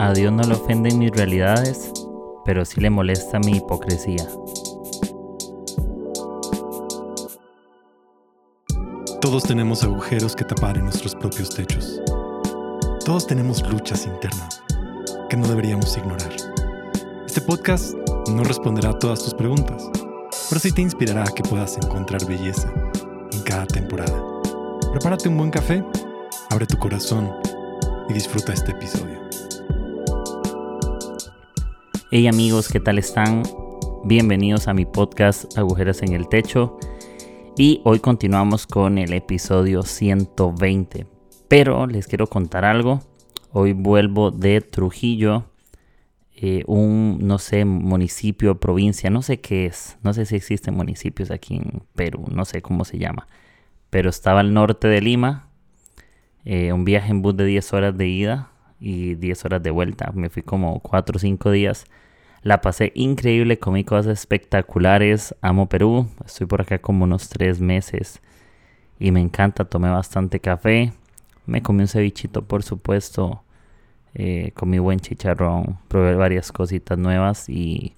A Dios no le ofenden mis realidades, pero sí le molesta mi hipocresía. Todos tenemos agujeros que tapar en nuestros propios techos. Todos tenemos luchas internas que no deberíamos ignorar. Este podcast no responderá a todas tus preguntas, pero sí te inspirará a que puedas encontrar belleza en cada temporada. Prepárate un buen café, abre tu corazón y disfruta este episodio. Hey amigos, ¿qué tal están? Bienvenidos a mi podcast Agujeras en el Techo. Y hoy continuamos con el episodio 120. Pero les quiero contar algo. Hoy vuelvo de Trujillo, eh, un, no sé, municipio, provincia, no sé qué es. No sé si existen municipios aquí en Perú, no sé cómo se llama. Pero estaba al norte de Lima. Eh, un viaje en bus de 10 horas de ida y 10 horas de vuelta. Me fui como 4 o 5 días. La pasé increíble, comí cosas espectaculares. Amo Perú. Estoy por acá como unos 3 meses y me encanta. Tomé bastante café. Me comí un cevichito, por supuesto. Eh, comí buen chicharrón. Probé varias cositas nuevas y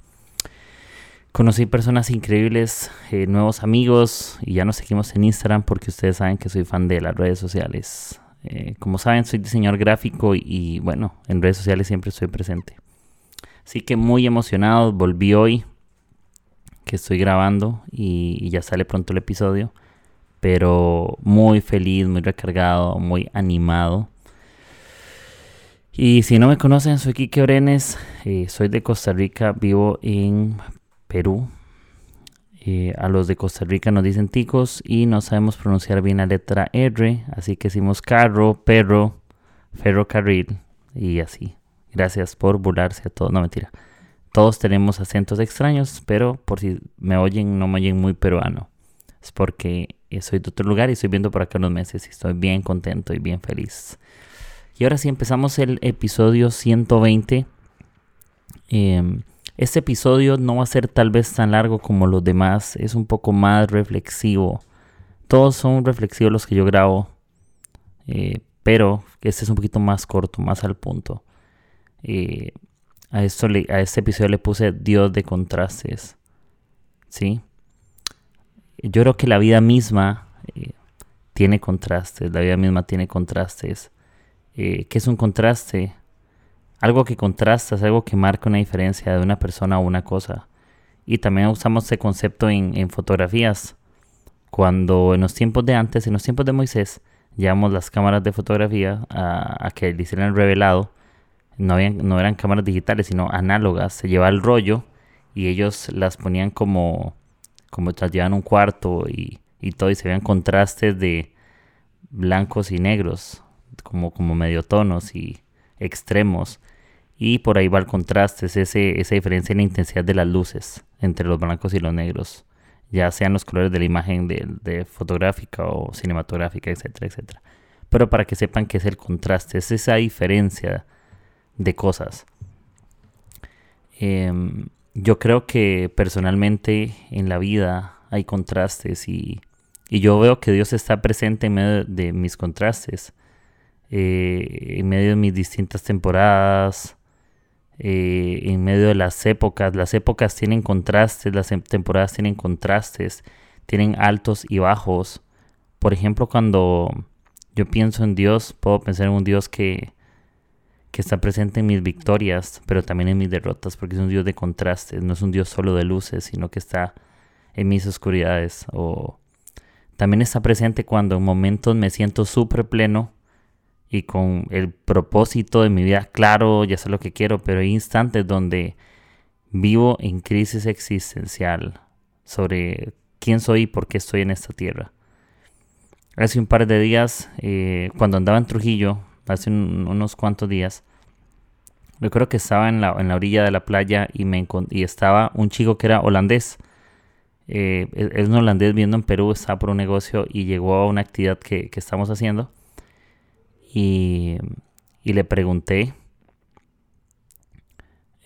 conocí personas increíbles, eh, nuevos amigos. Y ya nos seguimos en Instagram porque ustedes saben que soy fan de las redes sociales. Eh, como saben, soy diseñador gráfico y, bueno, en redes sociales siempre estoy presente. Así que muy emocionado, volví hoy que estoy grabando y, ya sale pronto el episodio. Pero muy feliz, muy recargado, muy animado. Y si no me conocen, soy Kike Orenes, eh, soy de Costa Rica, vivo en Perú, eh, a los de Costa Rica nos dicen ticos y no sabemos pronunciar bien la letra R, así que decimos carro, perro, ferrocarril y así. Gracias por burlarse a todos, no mentira. Todos tenemos acentos extraños, pero por si me oyen, no me oyen muy peruano. Es porque soy de otro lugar y estoy viendo por acá unos meses y estoy bien contento y bien feliz. Y ahora sí empezamos el episodio 120. Este episodio no va a ser tal vez tan largo como los demás, es un poco más reflexivo. Todos son reflexivos los que yo grabo, eh, pero este es un poquito más corto, más al punto. Eh, a, a este episodio le puse Dios de contrastes. ¿Sí? Yo creo que la vida misma eh, tiene contrastes, la vida misma tiene contrastes. ¿Qué es un contraste? Algo que contrasta, es algo que marca una diferencia de una persona a una cosa. Y también usamos ese concepto en, fotografías. Cuando en los tiempos de antes, en los tiempos de Moisés, llevamos las cámaras de fotografía a, que le hicieran revelado. No, no eran cámaras digitales, sino análogas. Se llevaba el rollo y ellos las ponían como, como las llevaban un cuarto y, y todo, y se veían contrastes de blancos y negros, como, como medio tonos y extremos. Y por ahí va el contraste, es ese, esa diferencia en la intensidad de las luces entre los blancos y los negros, ya sean los colores de la imagen de, fotográfica o cinematográfica, etcétera, etcétera. Pero para que sepan que es el contraste, es esa diferencia de cosas. Em, yo creo que personalmente en la vida hay contrastes y, y, yo veo que Dios está presente en medio de mis contrastes, eh, en medio de mis distintas temporadas, eh, en medio de las épocas. Las épocas tienen contrastes, las em, temporadas tienen contrastes, tienen altos y bajos. Por ejemplo, cuando yo pienso en Dios, puedo pensar en un Dios que, que está presente en mis victorias, pero también en mis derrotas, porque es un Dios de contrastes, no es un Dios solo de luces, sino que está en mis oscuridades. O también está presente cuando en momentos me siento súper pleno y con el propósito de mi vida claro, ya sé lo que quiero, pero hay instantes donde vivo en crisis existencial sobre quién soy y por qué estoy en esta tierra. Hace un par de días, eh, cuando andaba en Trujillo, hace unos cuantos días, recuerdo que estaba en la, en la orilla de la playa y, me y estaba un chico que era holandés. Eh, es un holandés viendo en Perú, estaba por un negocio y llegó a una actividad que, que estamos haciendo y, le pregunté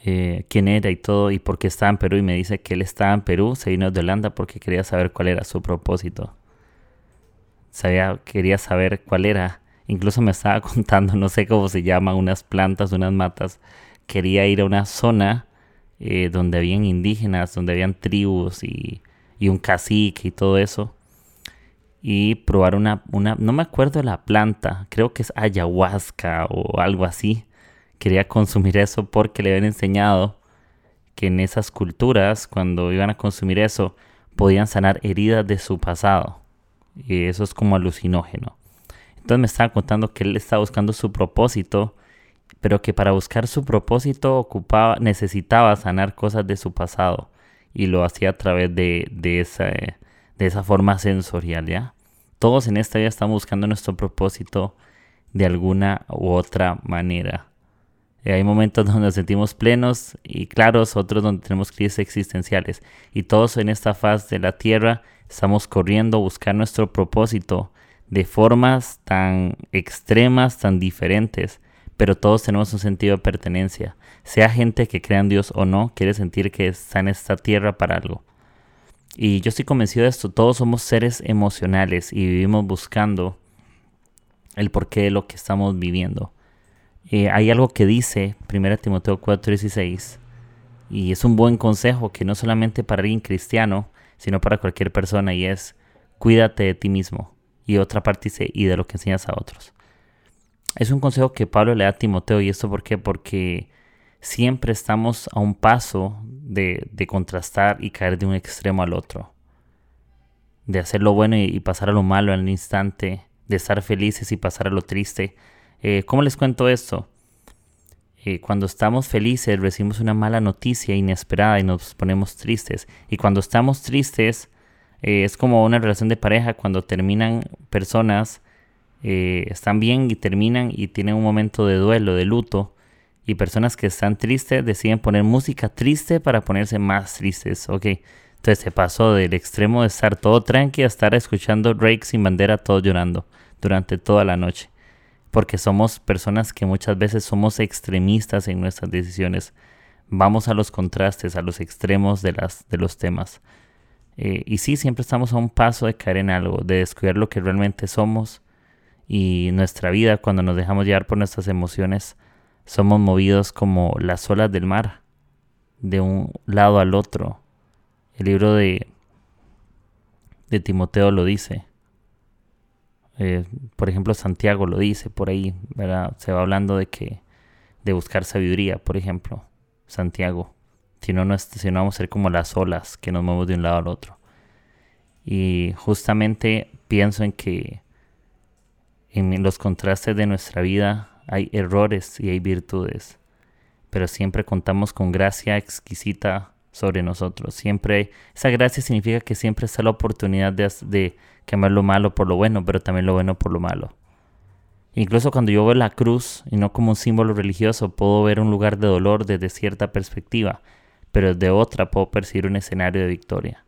eh, quién era y todo y por qué estaba en Perú y me dice que él estaba en Perú, se vino de Holanda porque quería saber cuál era su propósito. Sabía, quería saber cuál era Incluso me estaba contando, no sé cómo se llaman, unas plantas, unas matas. Quería ir a una zona eh, donde habían indígenas, donde habían tribus y, y, un cacique y todo eso. Y probar una, una, no me acuerdo de la planta, creo que es ayahuasca o algo así. Quería consumir eso porque le habían enseñado que en esas culturas, cuando iban a consumir eso, podían sanar heridas de su pasado. Y eso es como alucinógeno. Entonces me estaba contando que él estaba buscando su propósito, pero que para buscar su propósito ocupaba, necesitaba sanar cosas de su pasado. Y lo hacía a través de, de, esa, de esa forma sensorial, ¿ya? Todos en esta vida estamos buscando nuestro propósito de alguna u otra manera. Hay momentos donde nos sentimos plenos y claros, otros donde tenemos crisis existenciales. Y todos en esta faz de la tierra estamos corriendo a buscar nuestro propósito de formas tan extremas, tan diferentes, pero todos tenemos un sentido de pertenencia. Sea gente que crea en Dios o no, quiere sentir que está en esta tierra para algo. Y yo estoy convencido de esto, todos somos seres emocionales y vivimos buscando el porqué de lo que estamos viviendo. Eh, hay algo que dice 1 Timoteo 4:16 y es un buen consejo que no solamente para alguien cristiano, sino para cualquier persona y es cuídate de ti mismo. Y otra parte dice y de lo que enseñas a otros. Es un consejo que Pablo le da a Timoteo y esto por qué? Porque siempre estamos a un paso de, contrastar y caer de un extremo al otro. De hacer lo bueno y, pasar a lo malo en el instante, de estar felices y pasar a lo triste eh, ¿Cómo les cuento esto? Eh, cuando estamos felices recibimos una mala noticia inesperada y nos ponemos tristes. Y cuando estamos tristes eh, es como una relación de pareja cuando terminan personas, están bien y terminan y tienen un momento de duelo, de luto. Y personas que están tristes deciden poner música triste para ponerse más tristes. Ok, entonces se pasó del extremo de estar todo tranqui a estar escuchando Drake sin bandera, todo llorando durante toda la noche porque somos personas que muchas veces somos extremistas en nuestras decisiones. Vamos a los contrastes, a los extremos de, las, de los temas. Eh, y sí, siempre estamos a un paso de caer en algo, de descubrir lo que realmente somos. Y nuestra vida, cuando nos dejamos llevar por nuestras emociones, somos movidos como las olas del mar, de un lado al otro. El libro de, de Timoteo lo dice. Eh, por ejemplo, Santiago lo dice por ahí. Se va hablando de que de buscar sabiduría, por ejemplo, Santiago. Si no, no, si no vamos a ser como las olas que nos movemos de un lado al otro. Y justamente pienso en que en los contrastes de nuestra vida hay errores y hay virtudes, pero siempre contamos con gracia exquisita sobre nosotros. Siempre, esa gracia significa que siempre está la oportunidad de, de cambiar lo malo por lo bueno, pero también lo bueno por lo malo. Incluso cuando yo veo la cruz y no como un símbolo religioso, puedo ver un lugar de dolor desde cierta perspectiva, pero desde otra puedo percibir un escenario de victoria.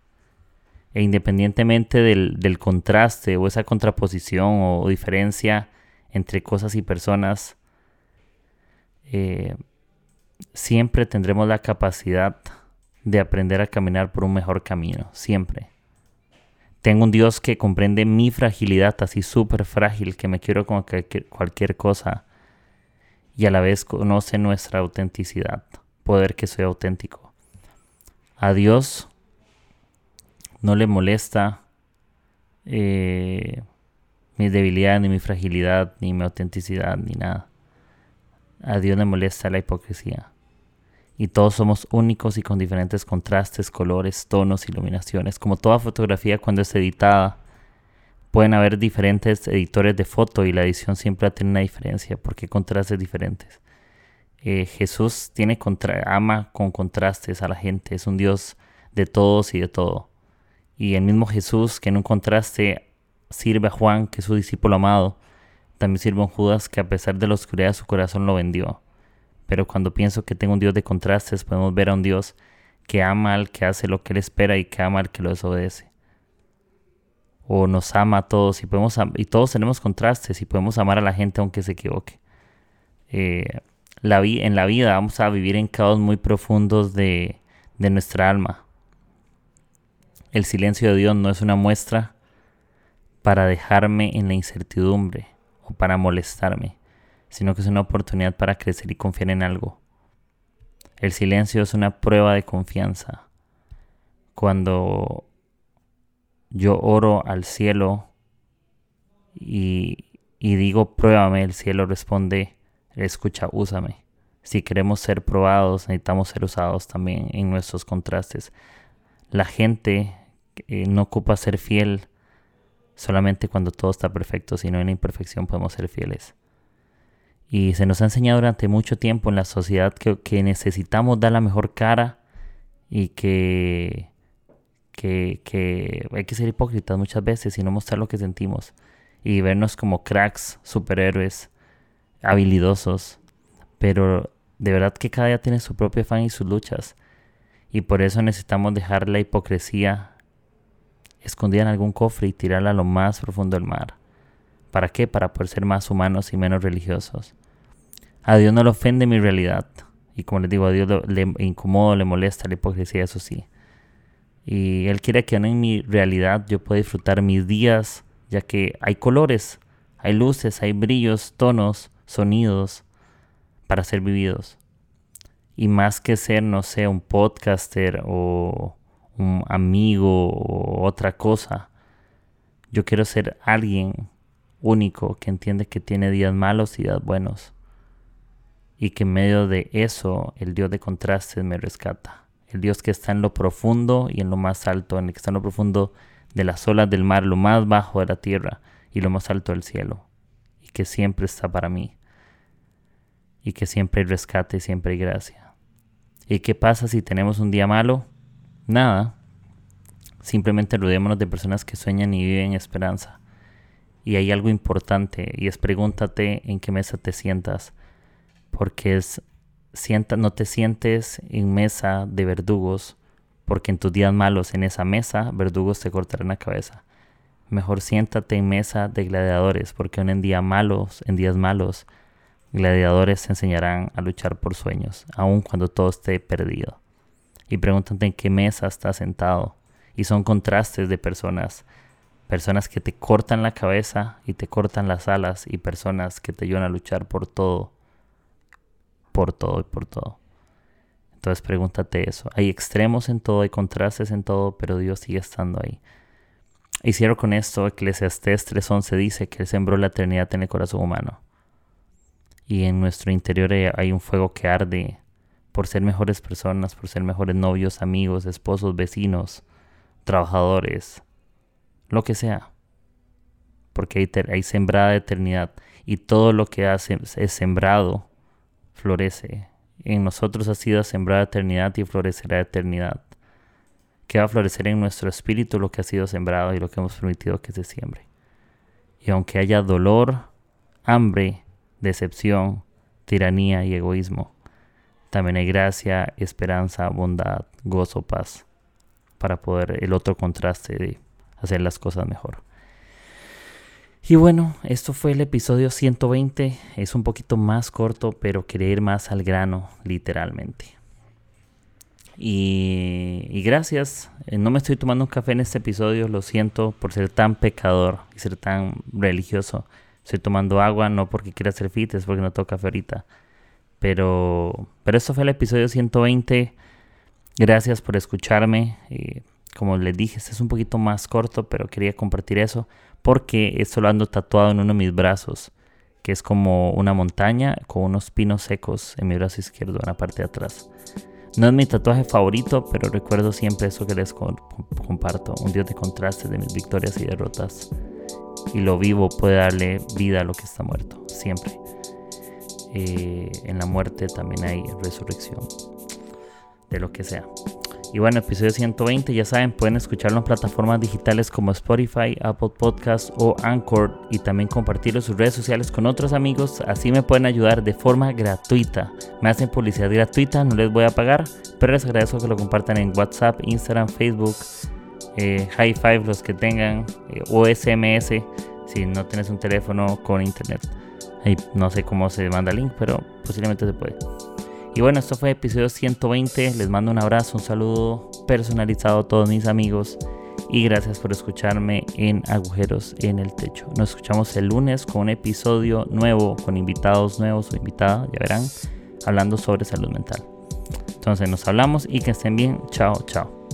E independientemente del, contraste o esa contraposición o, diferencia entre cosas y personas, eh, siempre tendremos la capacidad de aprender a caminar por un mejor camino, siempre. Tengo un Dios que comprende mi fragilidad, así súper frágil, que me quiero con cualquier cosa, y a la vez conoce nuestra autenticidad, poder que soy auténtico. A Dios no le molesta eh, mi debilidad, ni mi fragilidad, ni mi autenticidad, ni nada. A Dios le molesta la hipocresía y todos somos únicos y con diferentes contrastes, colores, tonos, iluminaciones. Como toda fotografía cuando es editada, pueden haber diferentes editores de foto y la edición siempre tiene una diferencia porque contrastes diferentes. Eh, Jesús tiene contra ama con contrastes a la gente, es un Dios de todos y de todo. Y el mismo Jesús que en un contraste sirve a Juan, que es su discípulo amado, también sirve a un Judas que a pesar de la oscuridad de su corazón lo vendió. Pero cuando pienso que tengo un Dios de contrastes, podemos ver a un Dios que ama al que hace lo que Él espera y que ama al que lo desobedece. O nos ama a todos y, podemos, y todos tenemos contrastes y podemos amar a la gente aunque se equivoque. Eh, la en la vida vamos a vivir en caos muy profundos de, de nuestra alma. El silencio de Dios no es una muestra para dejarme en la incertidumbre o para molestarme, sino que es una oportunidad para crecer y confiar en algo. El silencio es una prueba de confianza. Cuando yo oro al cielo y, digo pruébame, el cielo responde, escucha, úsame. Si queremos ser probados, necesitamos ser usados también en nuestros contrastes. La gente eh, no ocupa ser fiel solamente cuando todo está perfecto, sino en la imperfección podemos ser fieles. Y se nos ha enseñado durante mucho tiempo en la sociedad que, necesitamos dar la mejor cara y que, que, hay que ser hipócritas muchas veces y no mostrar lo que sentimos y vernos como cracks, superhéroes, habilidosos. Pero de verdad que cada día tiene su propio afán y sus luchas. Y por eso necesitamos dejar la hipocresía escondida en algún cofre y tirarla a lo más profundo del mar. ¿Para qué? Para poder ser más humanos y menos religiosos. A Dios no le ofende mi realidad. Y como les digo, a Dios le, incomoda, le molesta la hipocresía, eso sí. Y Él quiere que en mi realidad yo pueda disfrutar mis días, ya que hay colores, hay luces, hay brillos, tonos, sonidos para ser vividos. Y más que ser, no sé, un podcaster o un amigo o otra cosa. Yo quiero ser alguien único que entiende que tiene días malos y días buenos. Y que en medio de eso el Dios de contrastes me rescata. El Dios que está en lo profundo y en lo más alto, en el que está en lo profundo de las olas del mar, lo más bajo de la tierra y lo más alto del cielo. Y que siempre está para mí. Y que siempre hay rescate y siempre hay gracia. ¿Y qué pasa si tenemos un día malo? Nada. Simplemente rodeémonos de personas que sueñan y viven esperanza. Y hay algo importante y es pregúntate en qué mesa te sientas. Porque es, sienta, no te sientes en mesa de verdugos, porque en tus días malos en esa mesa verdugos te cortarán la cabeza. Mejor siéntate en mesa de gladiadores, porque en día malos, en días malos, gladiadores se enseñarán a luchar por sueños, aun cuando todo esté perdido y pregúntate en qué mesa estás sentado. Y son contrastes de personas. Personas que te cortan la cabeza y te cortan las alas y personas que te ayudan a luchar por todo. Por todo y por todo. Entonces pregúntate eso. Hay extremos en todo, hay contrastes en todo, pero Dios sigue estando ahí. Y cierro con esto, Eclesiastés 3.11 dice que Él sembró la eternidad en el corazón humano. Y en nuestro interior hay un fuego que arde por ser mejores personas, por ser mejores novios, amigos, esposos, vecinos, trabajadores, lo que sea. Porque hay, sembrada eternidad y todo lo que hace es sembrado florece. En nosotros ha sido sembrada eternidad y florecerá eternidad. Que va a florecer en nuestro espíritu lo que ha sido sembrado y lo que hemos permitido que se siembre. Y aunque haya dolor, hambre, decepción, tiranía y egoísmo, también hay gracia, esperanza, bondad, gozo, paz, para poder el otro contraste hacer las cosas mejor. Y bueno, esto fue el episodio 120. Es un poquito más corto, pero quería ir más al grano, literalmente. Y, gracias. Eh, no me estoy tomando un café en este episodio, lo siento por ser tan pecador y ser tan religioso. Estoy tomando agua, no porque quiera ser fit, es porque no toco café ahorita. Pero, pero esto fue el episodio 120. Gracias por escucharme. como les dije, este es un poquito más corto, pero quería compartir eso porque esto lo ando tatuado en uno de mis brazos, que es como una montaña con unos pinos secos en mi brazo izquierdo, en la parte de atrás. No es mi tatuaje favorito, pero recuerdo siempre eso que les comparto, un dios de contrastes de mis victorias y derrotas. Y lo vivo puede darle vida a lo que está muerto, siempre. Eh, en la muerte también hay resurrección de lo que sea. Y bueno, episodio 120, ya saben, pueden escucharlo en plataformas digitales como Spotify, Apple Podcasts o Anchor y también compartirlo en sus redes sociales con otros amigos. Así me pueden ayudar de forma gratuita. Me hacen publicidad gratuita, no les voy a pagar, pero les agradezco que lo compartan en WhatsApp, Instagram, Facebook, eh, High Five los que tengan, eh, o SMS si no tienes un teléfono con internet no sé cómo se manda el link, pero posiblemente se puede. Y bueno, esto fue episodio 120. Les mando un abrazo, un saludo personalizado a todos mis amigos. y gracias por escucharme en Agujeros en el Techo. Nos escuchamos el lunes con un episodio nuevo, con invitados nuevos o invitada, ya verán, hablando sobre salud mental. Entonces nos hablamos y que estén bien. Chao, chao.